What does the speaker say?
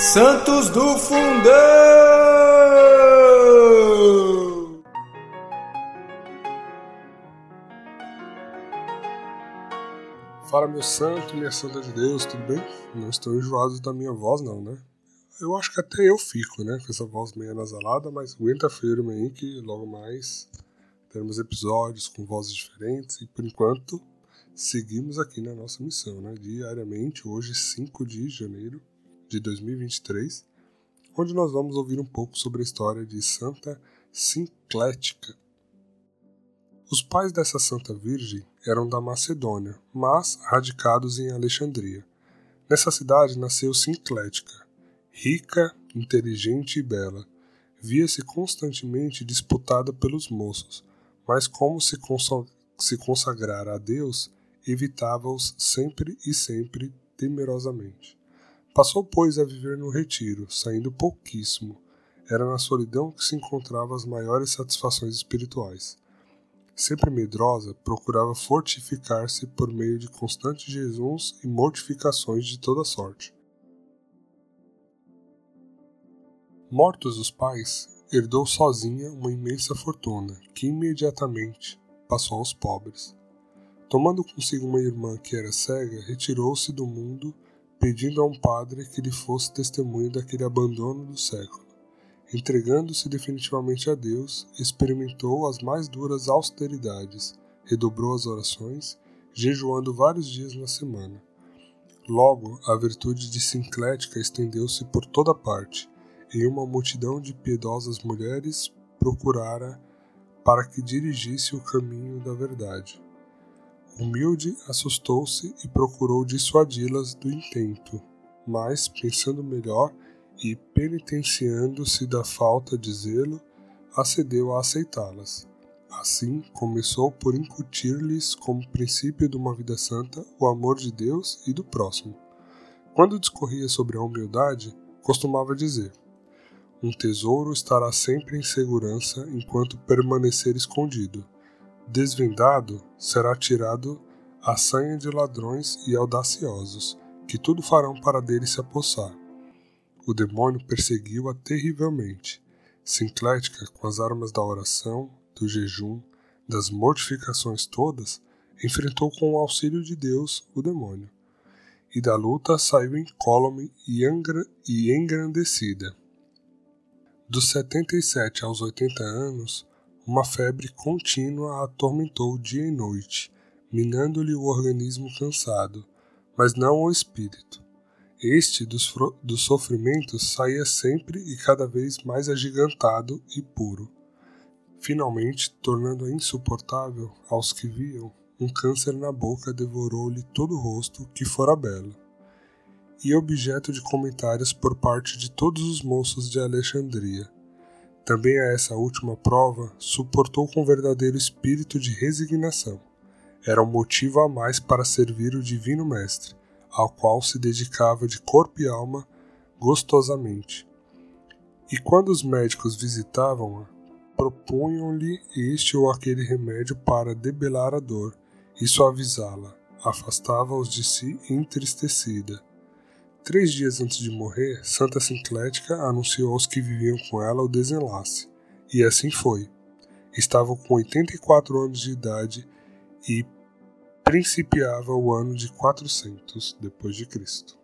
Santos do Fundão! Fala meu santo, minha santa de Deus, tudo bem? Não estou enjoado da minha voz não, né? Eu acho que até eu fico, né? Com essa voz meio nasalada, mas aguenta firme aí que logo mais teremos episódios com vozes diferentes e por enquanto seguimos aqui na nossa missão, né? Diariamente, hoje 5 de janeiro de 2023, onde nós vamos ouvir um pouco sobre a história de Santa Sinclética. Os pais dessa Santa Virgem eram da Macedônia, mas radicados em Alexandria. Nessa cidade nasceu Sinclética, rica, inteligente e bela. Via-se constantemente disputada pelos moços, mas como se, se consagrara a Deus, evitava-os sempre e sempre temerosamente. Passou, pois, a viver no retiro, saindo pouquíssimo. Era na solidão que se encontravam as maiores satisfações espirituais. Sempre medrosa, procurava fortificar-se por meio de constantes jejuns e mortificações de toda sorte. Mortos os pais, herdou sozinha uma imensa fortuna, que imediatamente passou aos pobres. Tomando consigo uma irmã que era cega, retirou-se do mundo, pedindo a um padre que lhe fosse testemunho daquele abandono do século. Entregando-se definitivamente a Deus, experimentou as mais duras austeridades, redobrou as orações, jejuando vários dias na semana. Logo, a virtude de Sinclética estendeu-se por toda parte, e uma multidão de piedosas mulheres procurara para que dirigisse o caminho da verdade. Humilde assustou-se e procurou dissuadi-las do intento, mas, pensando melhor e penitenciando-se da falta de zelo, acedeu a aceitá-las. Assim, começou por incutir-lhes, como princípio de uma vida santa, o amor de Deus e do próximo. Quando discorria sobre a humildade, costumava dizer: Um tesouro estará sempre em segurança enquanto permanecer escondido Desvendado, será tirado a sanha de ladrões e audaciosos, que tudo farão para dele se apossar. O demônio perseguiu-a terrivelmente. Sinclética, com as armas da oração, do jejum, das mortificações todas, enfrentou com o auxílio de Deus o demônio. E da luta saiu incólume e engrandecida. Dos setenta e sete aos oitenta anos, uma febre contínua a atormentou dia e noite, minando-lhe o organismo cansado, mas não o espírito. Este dos, dos sofrimentos saía sempre e cada vez mais agigantado e puro. Finalmente, tornando-a insuportável aos que viam, um câncer na boca devorou-lhe todo o rosto, que fora belo, e objeto de comentários por parte de todos os moços de Alexandria também a essa última prova, suportou com verdadeiro espírito de resignação. Era um motivo a mais para servir o Divino Mestre, ao qual se dedicava de corpo e alma gostosamente. E quando os médicos visitavam-a, propunham-lhe este ou aquele remédio para debelar a dor e suavizá-la, afastava-os de si entristecida Três dias antes de morrer, Santa Sinclética anunciou aos que viviam com ela o desenlace, e assim foi. Estava com 84 anos de idade e principiava o ano de 400 depois de Cristo.